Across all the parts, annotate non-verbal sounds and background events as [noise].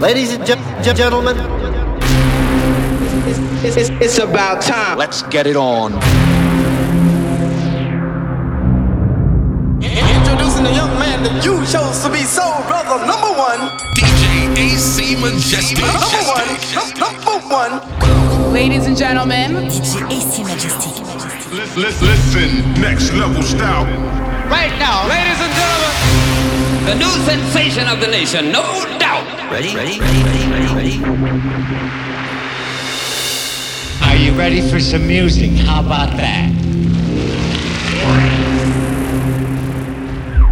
Ladies and ge- gentlemen, it's, it's, it's about time. Let's get it on. Introducing the young man that you chose to be soul brother number one. DJ AC Majestic. Number one. Number one. Ladies and gentlemen. DJ AC Majestic. Listen, listen, listen. Next level style. Right now, ladies and gentlemen. The new sensation of the nation, no doubt. Ready? Ready? Ready? Ready? Ready? Ready? Are you ready for some music? How about that?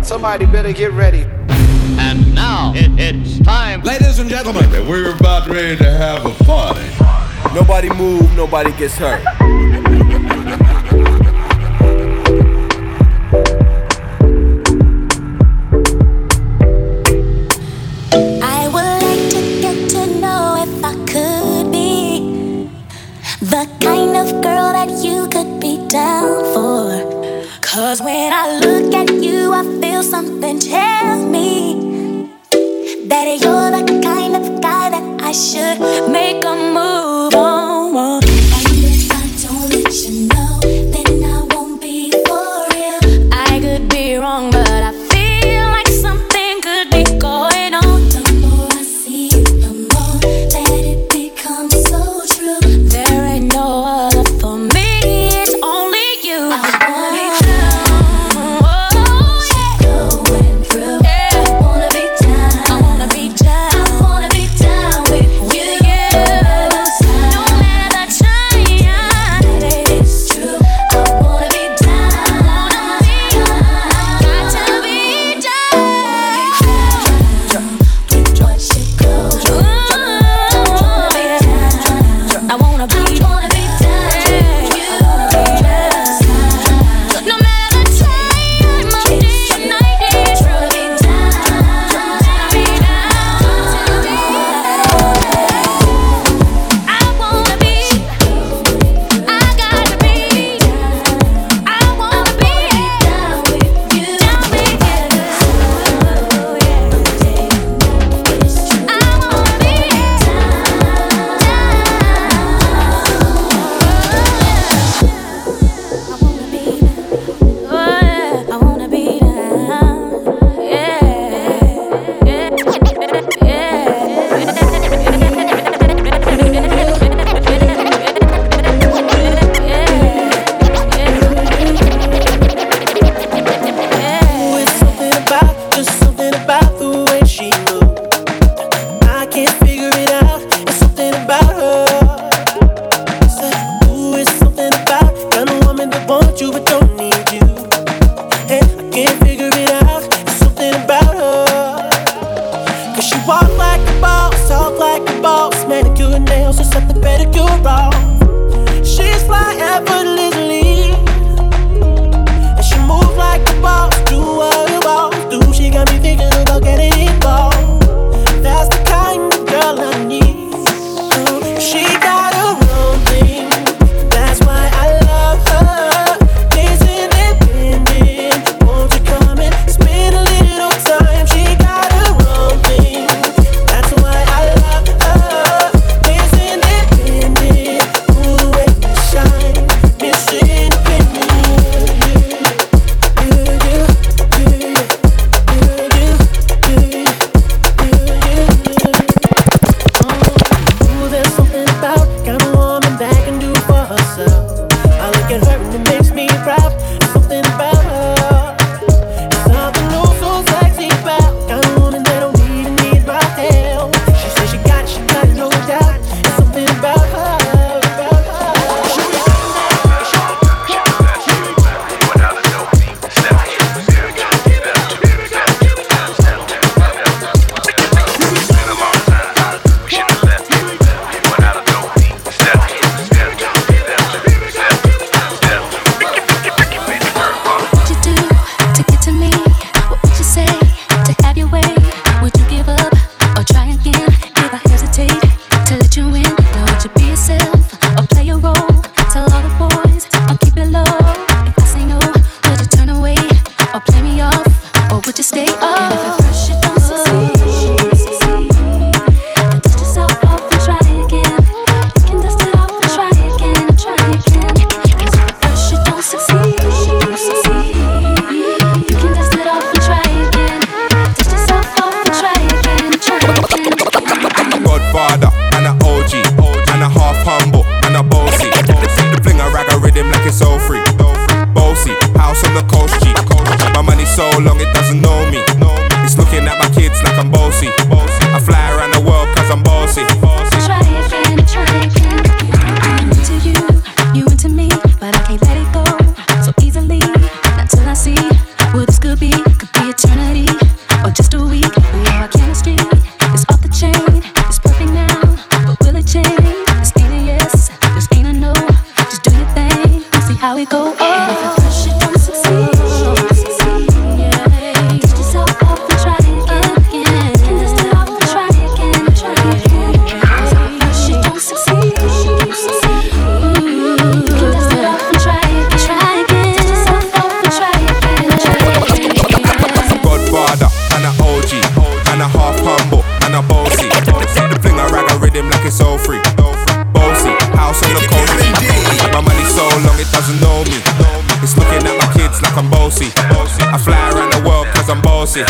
Somebody better get ready. And now it, it's time. Ladies and gentlemen, we're about ready to have a party. Nobody move, nobody gets hurt. Cause when I look at you, I feel something tell me that you're the kind of guy that I should make a move so free. Bossy, house on the coast. My money so long it doesn't know me. It's looking at my kids like I'm bossy. I fly around the world cause I'm bossy.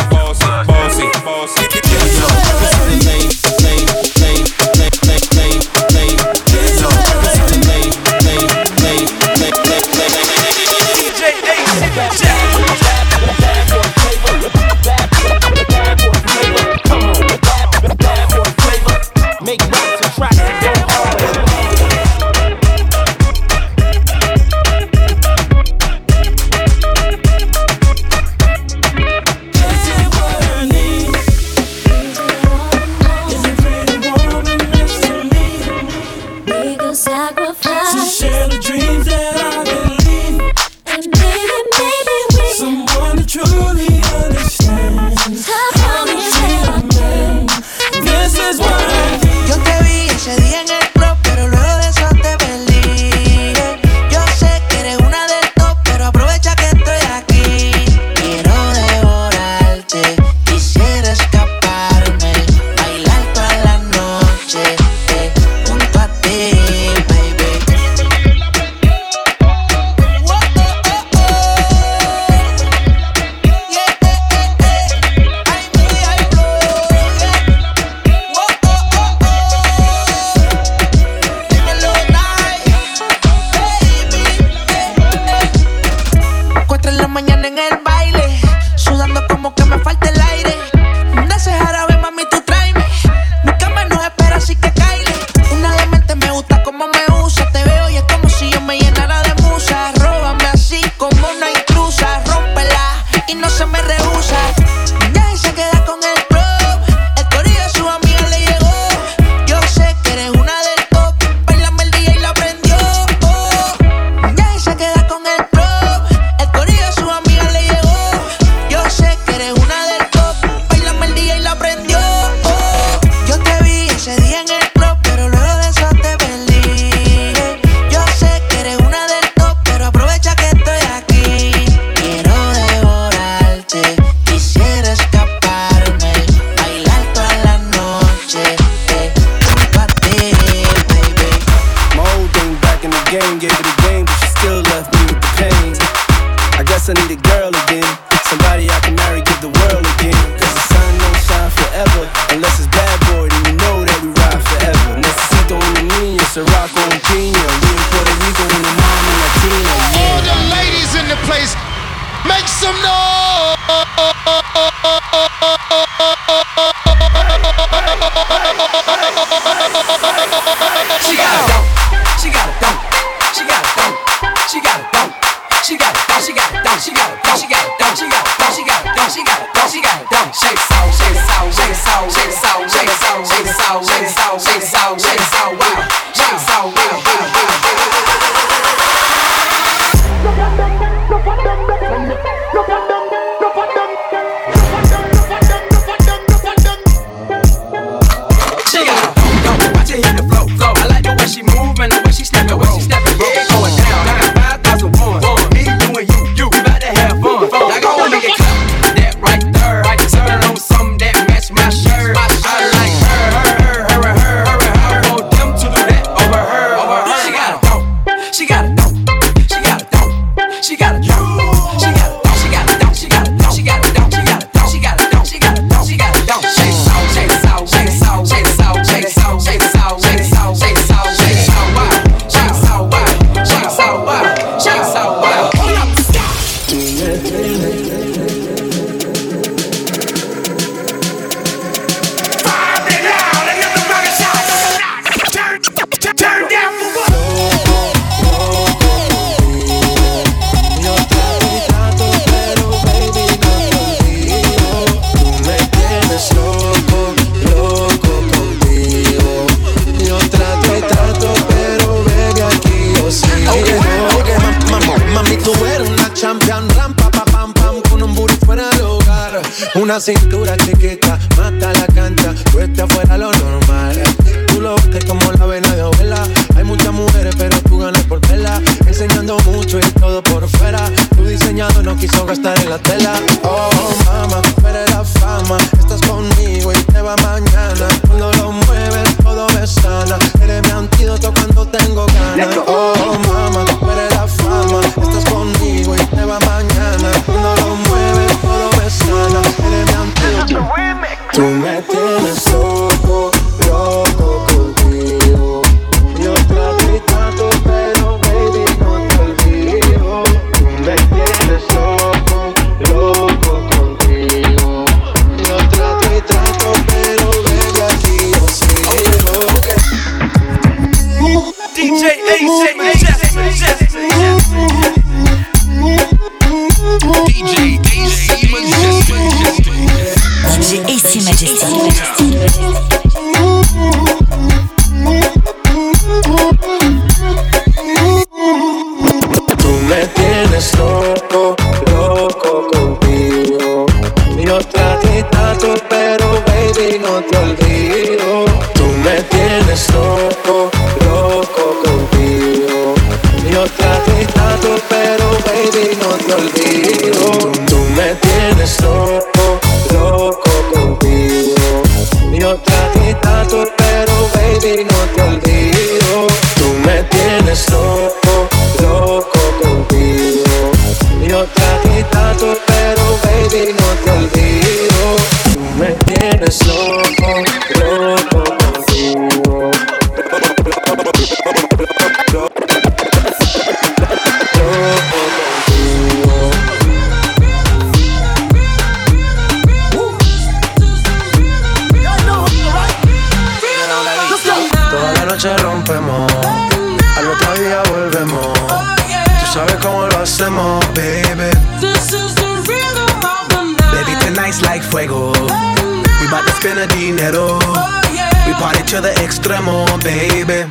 loco, loco contigo. dinero. Oh, yeah. We party to the extremo, baby.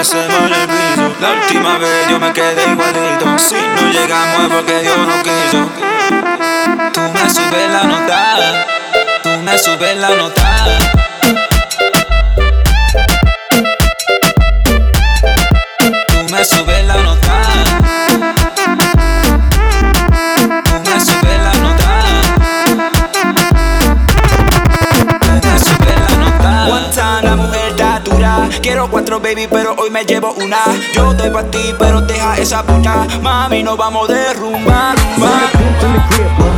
La última vez yo me quedé igualito. Si no llegamos es porque Dios no quiso. Tú me subes la nota. Tú me subes la nota. Tú me subes baby, pero hoy me llevo una. Yo doy pa' ti, pero deja esa puta. Mami, nos vamos de rumba, rumba.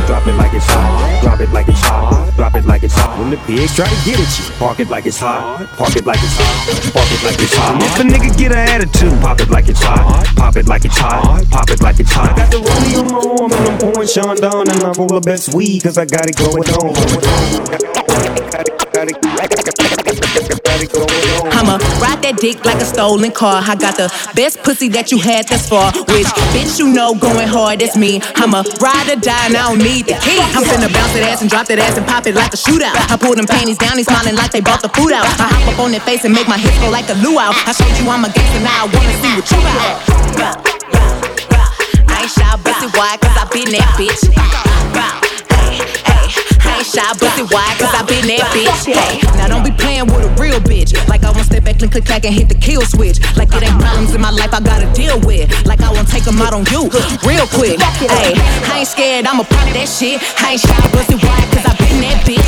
Drop it like it's hot. Drop it like it's hot. Drop it like it's hot. When the pigs try to get at you, park it like it's hot. Park it like it's hot. Park it like it's hot. If a nigga get an attitude, pop it like it's hot. Pop it like it's hot. Pop it like it's hot. Got the rollie on my arm and I'm pouring Sean down and I roll the best weed cause I got it going on. I'ma ride that dick like a stolen car. I got the best pussy that you had thus far. Which bitch you know going hard, that's me. I'ma ride or die and I don't need the key. I'm finna bounce that ass and drop that ass and pop it like a shootout. I pull them panties down, they smiling like they bought the food out. I hop up on their face and make my hips go like a luau. I showed you I'm a gangster, now I wanna see what you got. I ain't shy, pussy, why? Cause I been that bitch. Ain't shy, pussy, why? Cause I been that bitch. Hey, now don't be playing with a real bitch. Like I won't step back, click, click, clack, and hit the kill switch. Like it ain't problems in my life I gotta deal with. Like I won't take them out on you [laughs] real quick. Hey, I ain't scared, I'ma pop that shit. I ain't shy, pussy, why? Cause I been that bitch.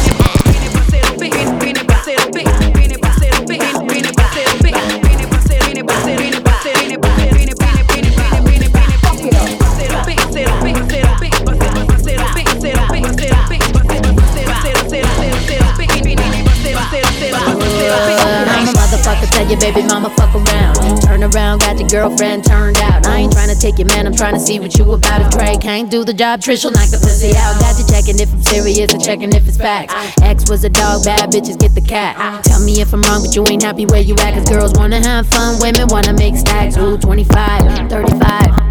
I'm a motherfucker, tell your baby mama fuck around. Turn around, got your girlfriend turned out. I ain't trying to take your man, I'm trying to see what you about. If Trey can't do the job, Trish will knock the pussy out. Got you checking if I'm serious and checking if it's facts. X was a dog, bad bitches get the cat. Tell me if I'm wrong, but you ain't happy where you at. Cause girls wanna have fun, women wanna make stacks. Ooh, 25, 35,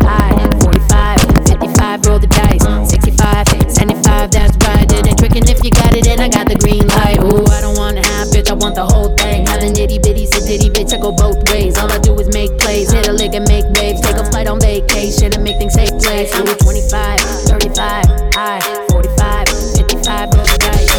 high, 45, 55, roll the dice. 65, 75, that's right. It ain't tricking if you got it, and I got the green light. Ooh, want the whole thing. Have an itty bitty, sit titty, bitch, I go both ways. All I do is make plays, hit a lick and make waves. Take a flight on vacation and make things take place. Ooh, 25, 35, high, 45, 55, roll the dice.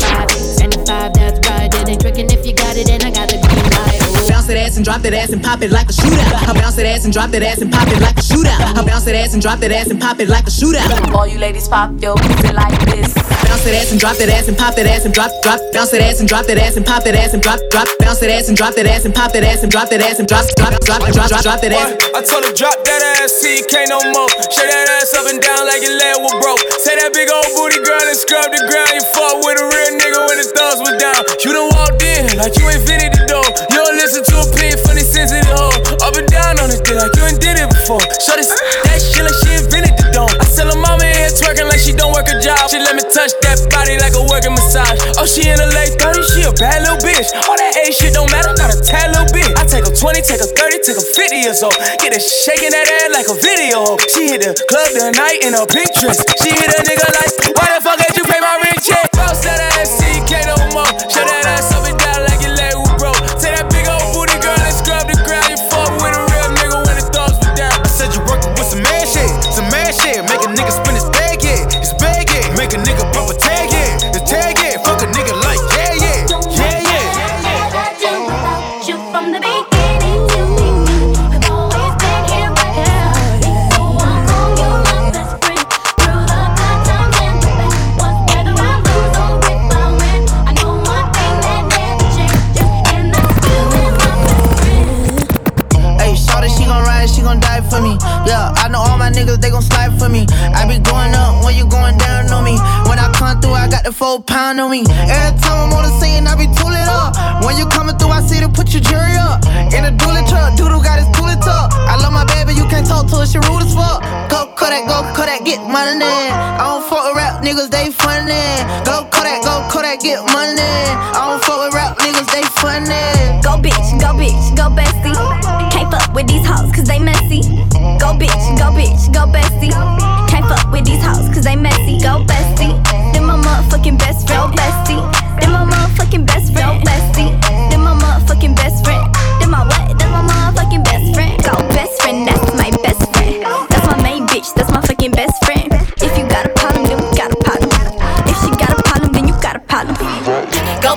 65, 75, that's right. It ain't tricking if you got it, and I got the green light. Ooh. Bounce that ass and drop that ass and pop it like a shootout. I bounce that ass and drop that ass and pop it like a shootout. I bounce that ass and drop that ass and pop it like a shootout. All you ladies pop your pussy like this. Bounce that ass and drop that ass and pop that ass and drop, drop. Bounce that ass and drop that ass and pop that ass and drop, drop. Bounce that ass and drop that ass and pop that ass and drop that ass and drop, drop, drop, drop, drop, drop that ass. I told her drop that ass, see can't no more. Shake that ass up and down like your leg was broke. Say that big old booty girl and scrub the ground. You fuck with a real nigga when his thumbs was down. You done walked in like you ain't fitted the door. You don't listen to a for the sensitive hoe. Up and down on this dick like you ain't did it before. Show this that shit like she invented the dome. I tell her mama in here twerking like she don't work a job. She let me touch that body like a working massage. Oh, she in her late 30s, she a bad little bitch. All that age shit don't matter, not a tad little bit. I take her 20, take her 30, take her 50 years old. Get her shaking that ass like a video. She hit the club tonight in a pink dress. She hit a nigga like, why the fuck ain't you pay my rent check?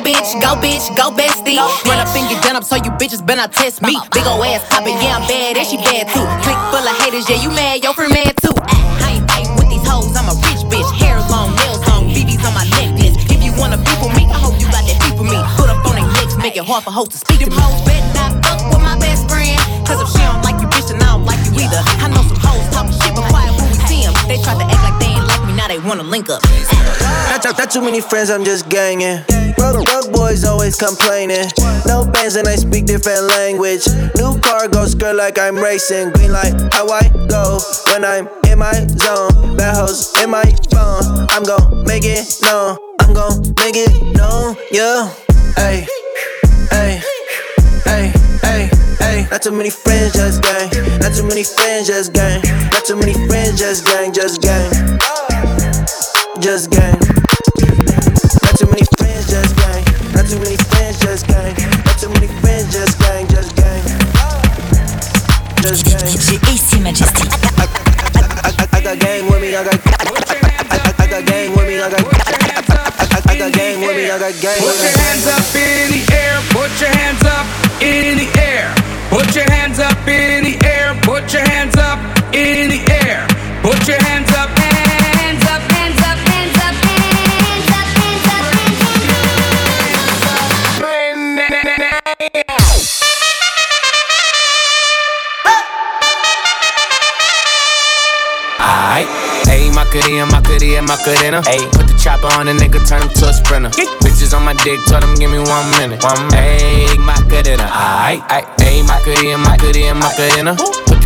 Bitch, go bitch, go bestie. Run up and get done up so you bitches better not test me. Big ol' ass poppin', yeah, I'm bad, and she bad too. Click full of haters, yeah, you mad, your friend mad too. Ah, I ain't fightin' with these hoes, I'm a rich bitch. Hair long, nails long, BB's on my necklace. If you wanna be with me, I hope you got that beef with me. Put up on their necks, make it hard for hoes to speak to me. hoes bet not fuck with my best friend. Cause if she wanna link up. Not, too- not too many friends, I'm just gangin'. Broke, broke boys always complaining. No bands and I speak different language. New car go skirt like I'm racing. Green light, how I go when I'm in my zone. Bad hoes in my phone. I'm gon' make it known. I'm gon' make it known. Yeah, hey, hey, hey, hey, hey. Not too many friends, just gang. Not too many friends, just gang. Not too many friends, just gang, just gang, just gang. Not too many friends, just gang. Not too many friends, just gang. Not too many friends, just gang, just gang. Just gang. DJ AC Majestic. I, I, I got gang with me, I got. I, I, I got gang with me, I got. I, I got gang with me, I got gang Put your hands up in the air, put your hands up in the air. Put your hands up in the air, put your hands up in the air. Put your hands up, hands Macarena, Macarena, Macarena. Ayy, put the chopper on the nigga, turn him to a sprinter. Bitches on my dick, told him give me one minute. One minute. Ayy, Macarena. Aight, aight. Ayy, Macarena, Macarena, Macarena. Put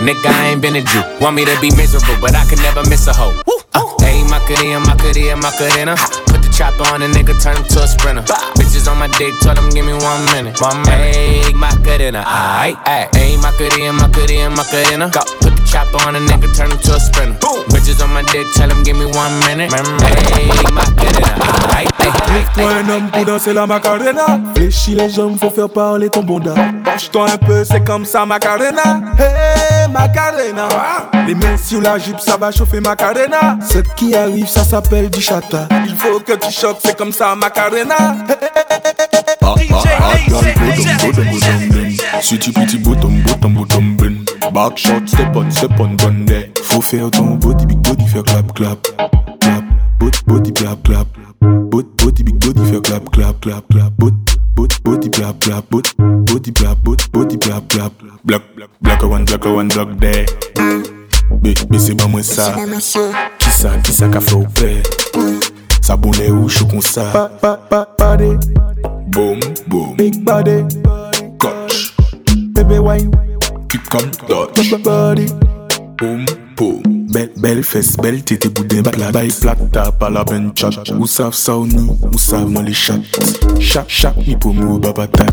Nigga, I ain't been a Jew. Want me to be miserable, but I can never miss a hoe. Uh, Ayy, Macarena, Macarena, Macarena. Put the chopper on a nigga, turn him to a sprinter. Bitches on my dick, told him give me one minute. One minute. Ayy, Macarena, aight, aight. Ayy, Macarena, Macarena, Macarena. Go. Put the chopper on a nigga, turn him to a sprinter. Bitches on my dick, tell him give me one minute. Ayy, Macarena, aight, aight. Lève-toi un homme pour danser la macarena Fléchis les jambes, faut faire parler ton bonda Penche-toi un peu, c'est comme ça macarena Hey macarena. Les mains sur la jupe, ça va chauffer macarena. Ce qui arrive, ça s'appelle du chata. Il faut que tu choques, c'est comme ça macarena. Sweetie pretty bottom, bottom, bottom ben Back shot, step on, step on, Faut faire ton body, big body, faire clap, clap Clap, body, body, clap, clap Boot, booty big booty for clap clap clap clap. Boot, boot booty blap blap boot, booty blap boot, booty blap blap. Black black one black one black there. Beseba mwen sa. Kisa, kisa ka fe ou pre Sa bole ou chou kon sa. Pa, pa, pa, pade. Boom, boom. Big body. Clutch Baby wine. Keep calm, clutch Body. Boom boom Belle, belle fesse, belle tété boudin Plat, bail plat, tape à la bench chat. Ou savent ça ou ni, ou les chats Chaque, chaque, ni pour moi, baba tap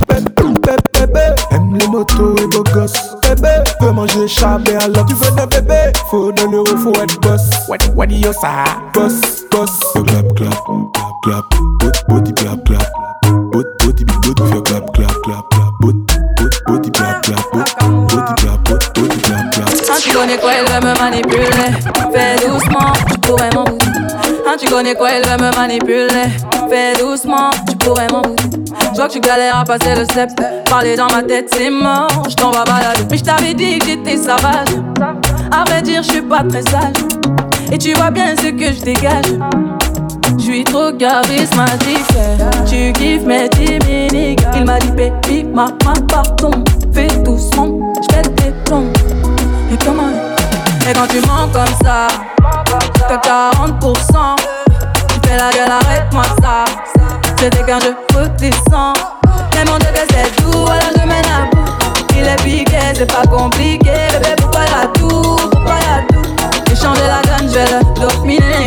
Aime les motos et beaux gosses Bébé, veux manger chabé alors tu veux des bébés Faut de l'euro, faut être boss What, what you say? Boss, boss Clap, clap, clap, clap. Body, clap, clap. Body, body, body, clap, clap, tu connais quoi, elle veut me manipuler. Fais doucement, tu pourrais foutre. Hein, tu connais quoi, elle veut me manipuler. Fais doucement, tu pourrais foutre. Je vois que tu galères à passer le step. Parler dans ma tête, c'est mort. Je t'en vais balader. Mais je t'avais dit que j'étais sauvage. À vrai dire, je suis pas très sage. Et tu vois bien ce que je dégage. Je suis trop charismatique. Tu kiffes mes timiniques. Il m'a dit, baby, ma main, pardon. Fais doucement, je vais tes plombs. Et comment? Et quand tu mens comme ça, t'as 40%. Tu fais la gueule, arrête-moi ça. C'était qu'un jeu redescend. Mais mon Dieu que c'est doux, alors je mène à bout. Il est piqué, c'est pas compliqué. Bébé, pourquoi y'a tout Pourquoi y'a tout J'ai changé la donne, je vais le dominer.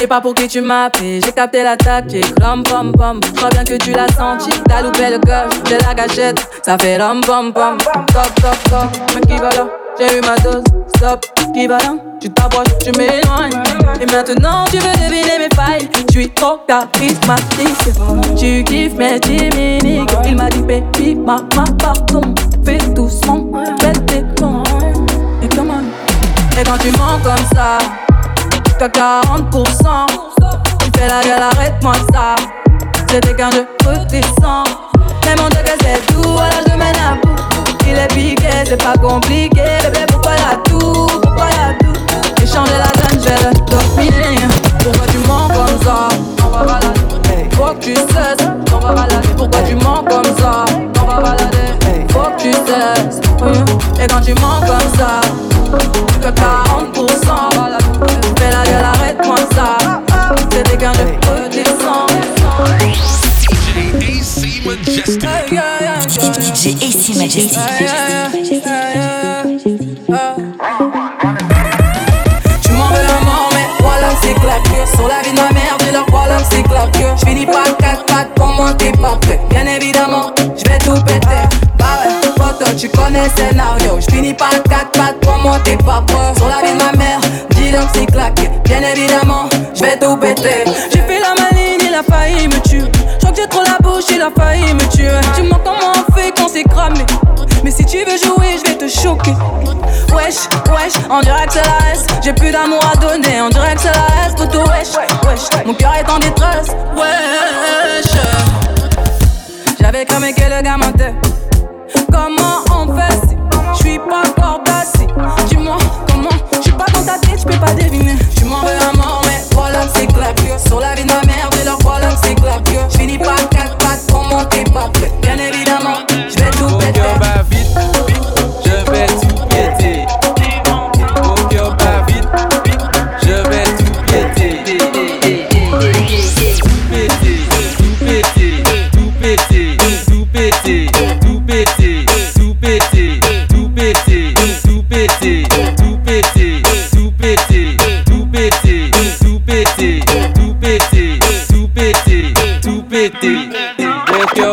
Sais pas pour qui tu m'appelles, j'ai capté l'attaque, j'ai rom pom pom. Crois bien que tu l'as senti, t'as loupé le coche de la gâchette, ça fait rom pom pom. Top, top, top, mais qui va là? J'ai eu ma dose, stop, qui va là? Tu t'approches, tu m'éloignes. Et maintenant tu veux deviner mes failles, je suis trop charismatique. Tu kiffes mes timiniques, il m'a dit baby, maman, pardon. Fais doucement, fais tes. Et comment? Et quand tu mens comme ça T'as 40%. Tu fais la gueule, arrête-moi ça. C'était qu'un jeu redescend. Mais mon Dieu que c'est tout, alors je mène à bout. Il est piqué, c'est pas compliqué. Bébé, pourquoi y'a tout Pourquoi y'a tout J'ai changé la donne, je vais le dominer. Pourquoi tu mens comme ça? On va balader. Faut que tu cesses, on va balader. Pourquoi tu mens comme ça? On va balader. Faut que tu cesses. Et quand tu mens comme ça, tu fais 40%. La gueule, arrête-moi ça. C'était qu'un jeu redescend. AC Majestic. DJ AC Majestic. Tu m'en veux un mort, mais voilà, c'est claqué. Sur la vie de ma mère, dis leur voilà, c'est claqué. J'finis pas 4 pattes pour moi, t'es prêt. Bien évidemment, j'vais tout péter. Bah tu connais le scénario. J'finis pas 4 pattes pour moi, t'es pas prêt. Sur la vie de ma c'est claqué. Bien évidemment, j'vais tout péter. J'ai fait la maline, il a failli me tuer. J'crois que j'ai trop la bouche, il a failli me tuer. Dis-moi comment on fait quand c'est cramé. Mais si tu veux jouer, je vais te choquer. Wesh, wesh, dirait que c'est la S. J'ai plus d'amour à donner, on dirait que c'est la S. Tout wesh, wesh, mon cœur est en détresse. Wesh, j'avais cramé que le gars mentait. Pas deviner. Tu m'en veux un mort, mais voilà c'est claqué. Sur la vie de ma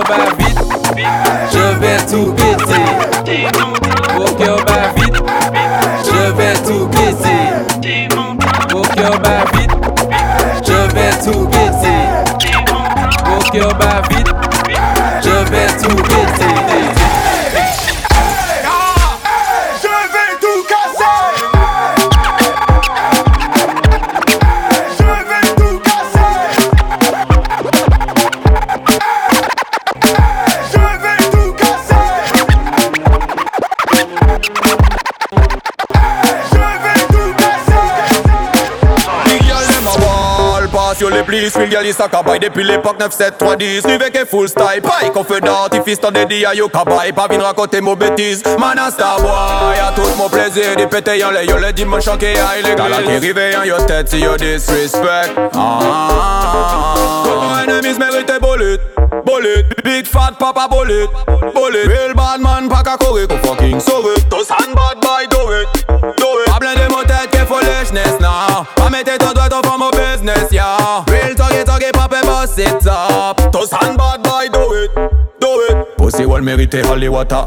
bat vite, je vais tout péter. Mon cœur bat vite, je vais tout péter. Mon cœur bat vite, je vais tout péter. Mon cœur bat plis Real girl is a cabay Depuis l'époque 9-7-3-10 Rive que full style. Pay confident If is ton dédi a yo cabay Pas vin raconter mon bêtise. Man a star boy A tout mon plaisir. Di péter yon le Yo le dimanche chanke a illégal A qui rive yon yo tête Si yo disrespect. Ah ah ah Ton enemies mérite bullet Bullet Big fat papa bullet Bullet Real bad man Pas qu'à courir Qu'on fucking sauve. Tous hand bad boy Do it Do it Pas plein de mon tête Que foolishness now Pas mettre ton doigt Ton forme au business yeah up. Tous hand bad boy Do it Do it. Pussy wall mérite holy water.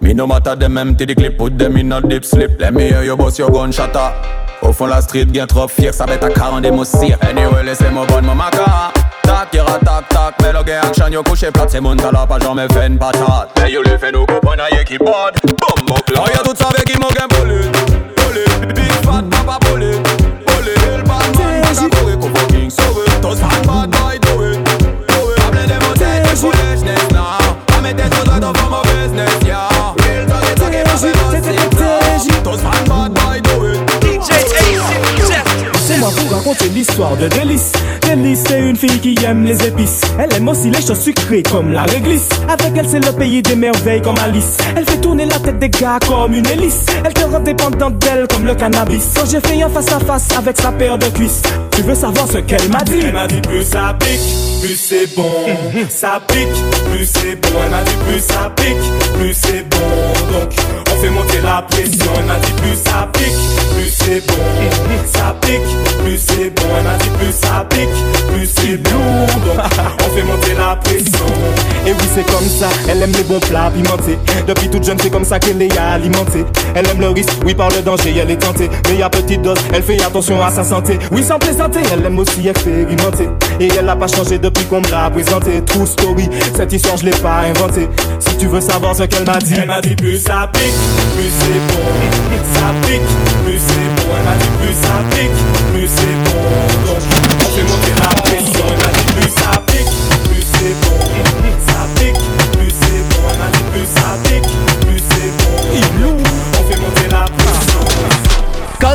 Me no matter them empty the clip Put them in a deep slip. Let me hear you bust your gun shatter. Au fond la street bien trop fier Ça va être à 40 des moussia Anyway laissez-moi bonne mon maca. Tac, ira tac tac Mais le gars action yo couché plate C'est mon talent pas jamais fait une patate Mais yo le fait nous comprendre aïe qui bode Boum mon clan Oh y'a tout ça avec qui m'ont gain bullet Bullet. Big fat papa bullet Bullet Pois o... Pois o... Pois o... Pois o... histoire de délices. Délice, c'est une fille qui aime les épices. Elle aime aussi les choses sucrées comme la réglisse. Avec elle, c'est le pays des merveilles comme Alice. Elle fait tourner la tête des gars comme une hélice. Elle te rend dépendante d'elle comme le cannabis. Quand j'ai fait un face à face avec sa paire de cuisses, tu veux savoir ce qu'elle m'a dit? Elle m'a dit plus ça pique, plus c'est bon. [laughs] ça pique, plus c'est bon. Elle m'a dit plus ça pique, plus c'est bon. Donc, on fait monter la pression, elle m'a dit plus ça pique, plus c'est bon. Ça pique, plus c'est bon. Nan dit plus ça pique, plus c'est bon. On fait monter la pression, et oui c'est comme ça, elle aime les bons plats pimenté Depuis toute jeune c'est comme ça qu'elle est alimentée. Elle aime le risque, oui par le danger, elle est tentée. Mais ya petite dose, elle fait attention à sa santé. Oui sans plaisanter, elle aime aussi expérimenter. Et elle a pas changé depuis qu'on me l'a présenté. True story, cette histoire je l'ai pas inventée. Si tu veux savoir ce qu'elle m'a dit Elle m'a dit plus ça pique plus c'est bon. Ça pique, plus c'est bon. Elle m'a dit plus ça pique, plus c'est bon. Donc, on fait monter la pression.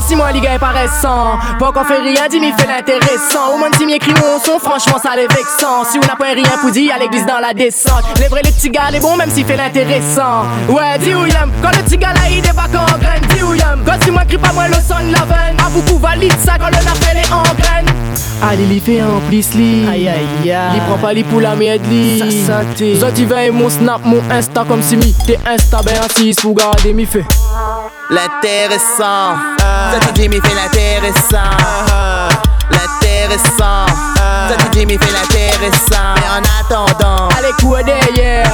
Si moi, les gars, est paraissant. Pas qu'on fait rien, dis, m'y fait l'intéressant. Au moins, si m'écrit mon son, franchement, ça les vexant. Si on n'a pas rien pour dire, à l'église dans la descente. Les vrais, les petits gars, les bons, même s'il fait l'intéressant. Ouais, dis où y'aime. Quand le petit gars là, il débarque en graine, dis où y'aime. Quand si moi, crie pas moi, le son de la veine. À beaucoup valide ça quand le appel est en graine. Allez, fait un plis li. Aïe aïe aïe. Il prend pas li pour la merde li. Ça santé. Zot, il veille mon snap, mon insta comme si mi. T'es insta, ben assis pour garder mi fait. L'intéressant, ça tu dis, m'y fait l'intéressant. L'intéressant, ça tu dis, m'y fait l'intéressant. Mais en attendant, Allez, quoi derrière.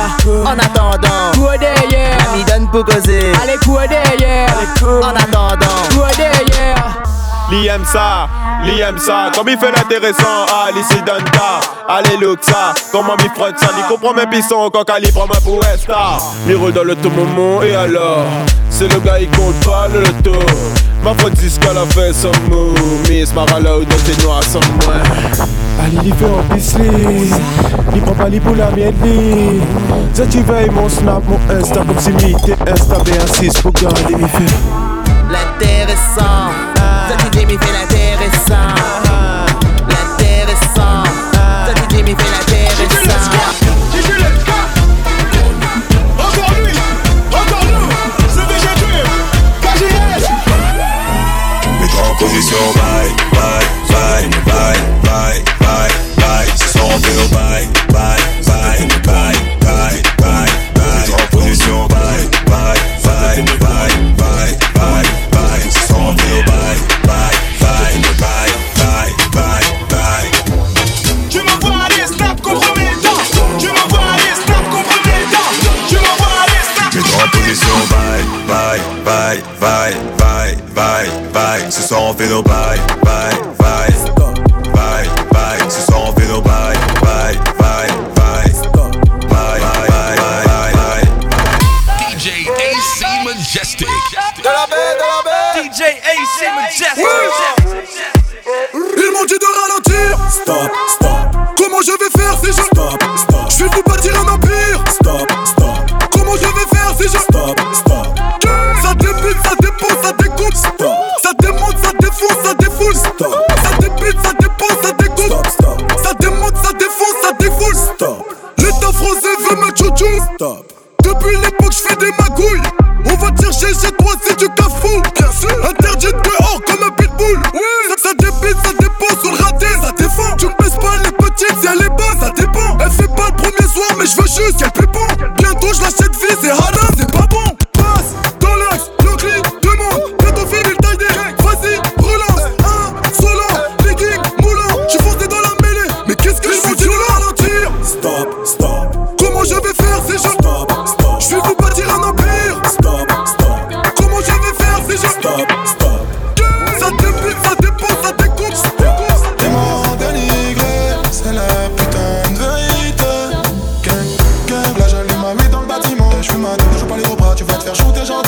en attendant, Quoi derrière. la m'y donne pour causer. Allez, quoi derrière. En attendant, Quoi derrière. Li aime ça, li aime ça, comme il fait l'intéressant, ah, li si donne ta, allez look ça, comment m'y frotte ça, li comprend mes pissons, quand calibre moi pour star, mi roule dans le tout moment, et alors, c'est le gars il compte pas le loto, ma faute qu'elle a fait son mot, Miss Marala ou dans tes noirs sans moi. Allez, il fait en piscine. Il prend pas les pour la mienne. Ça, tu veilles mon snap, mon insta, t'es insta, B6 pour garder mes faits. l'intéressant, ça tu dis, m'y fait. L'intéressant, will buy Majestic.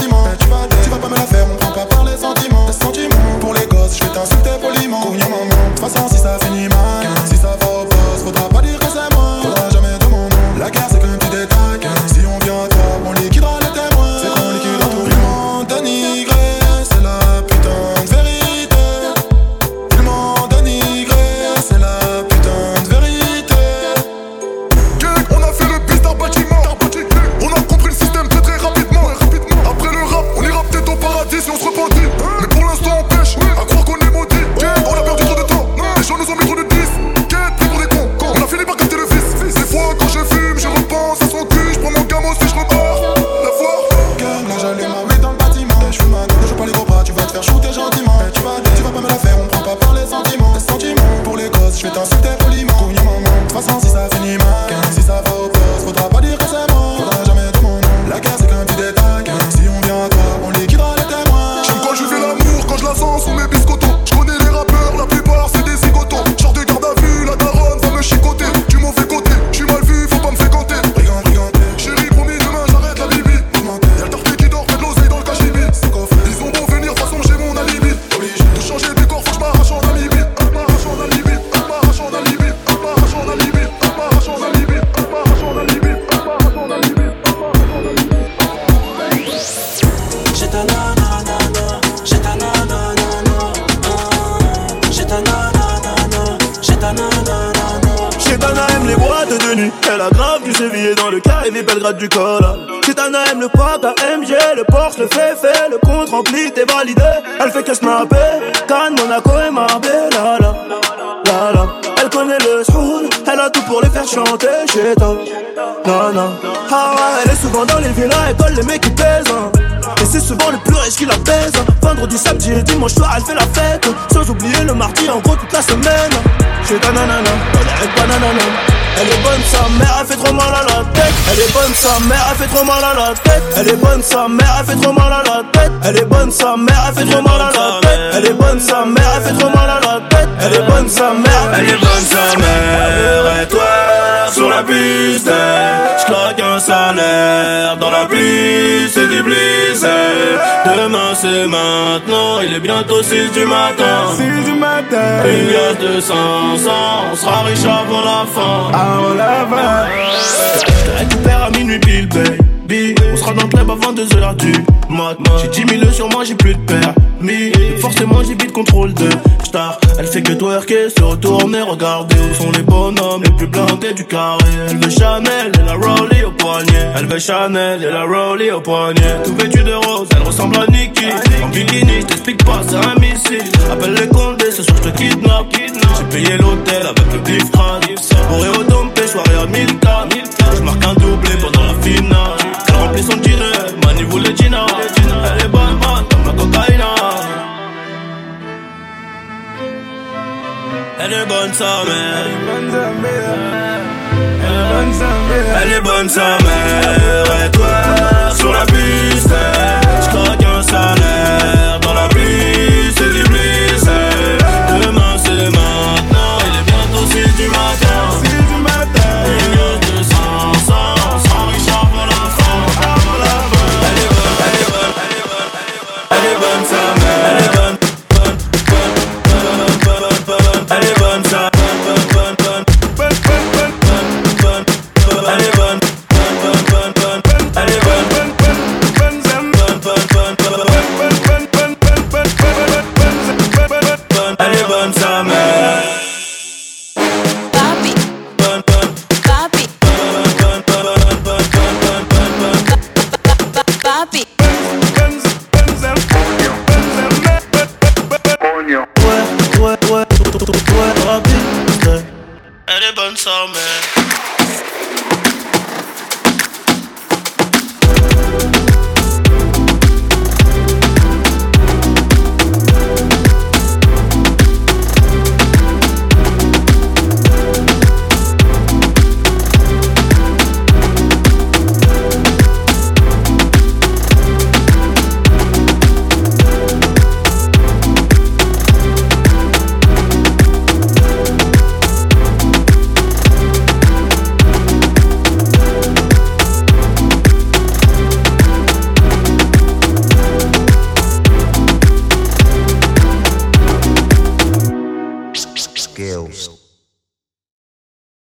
Gentiment. Tu vas, tu vas pas me la faire, on prend pas par les sentiments. Sentiments, pour les gosses, je vais t'insulter poliment. Cognez maman, de toute façon si ça finit mal, Belgrade du aime le poids, AMG, le Porsche, le fait le compte rempli, t'es validé. Elle fait que snapper, Cannes, Monaco et Marbella. La, la, la, Elle connaît le soul, elle a tout pour les faire chanter chez toi. Non. Ah elle est souvent dans les villas, elle colle les mecs qui pèsent. hein. C'est souvent le plus riche qui la baise. Vendredi, samedi et dimanche soir, elle fait la fête. Sans oublier le mardi, en gros, toute la semaine. Chez ta nanana, elle arrête pas. Elle est bonne, sa mère, elle fait trop mal à la tête. Elle est bonne, sa mère, elle fait trop mal à la tête. Elle est bonne, sa mère, elle fait trop mal à la tête. Elle est bonne, sa mère, elle fait trop mal à la tête. Elle est bonne, sa mère, elle fait trop mal à la tête. Elle est bonne, sa mère. Elle est bonne sa mère et toi? Sur la piste. Je claque un salaire dans la pluie c'est du blizzard. Demain c'est maintenant il est bientôt 6 du matin. 6 du matin. Une glace de 500 On sera riche avant la fin. Avant la fin. Récupère à minuit pile On sera dans le club avant 2h du mat. J'ai 10 000 sur moi j'ai plus de permis. Forcément j'ai vite contrôle de star. Elle fait que twerker, se retourner, regarder Où sont les bonhommes les plus blindés du carré. Elle veut Chanel et la Rollie au poignet. Elle veut Chanel et la Rollie au poignet. Tout vêtu de rose, elle ressemble à Nicki. En bikini, je t'explique pas, c'est un missile. Appelle les condés, ce soir je te kidnappe. J'ai payé l'hôtel avec le bif crâne Bourré au dompé, soirée à 1000 k Je marque un doublé pendant la finale Elle remplit son dîner, Mani voulait Gina. Elle est bonne, bonne comme la cocaïne. Elle est bonne sa mère. Elle est bonne sa mère. Et toi sur la piste. Je salaire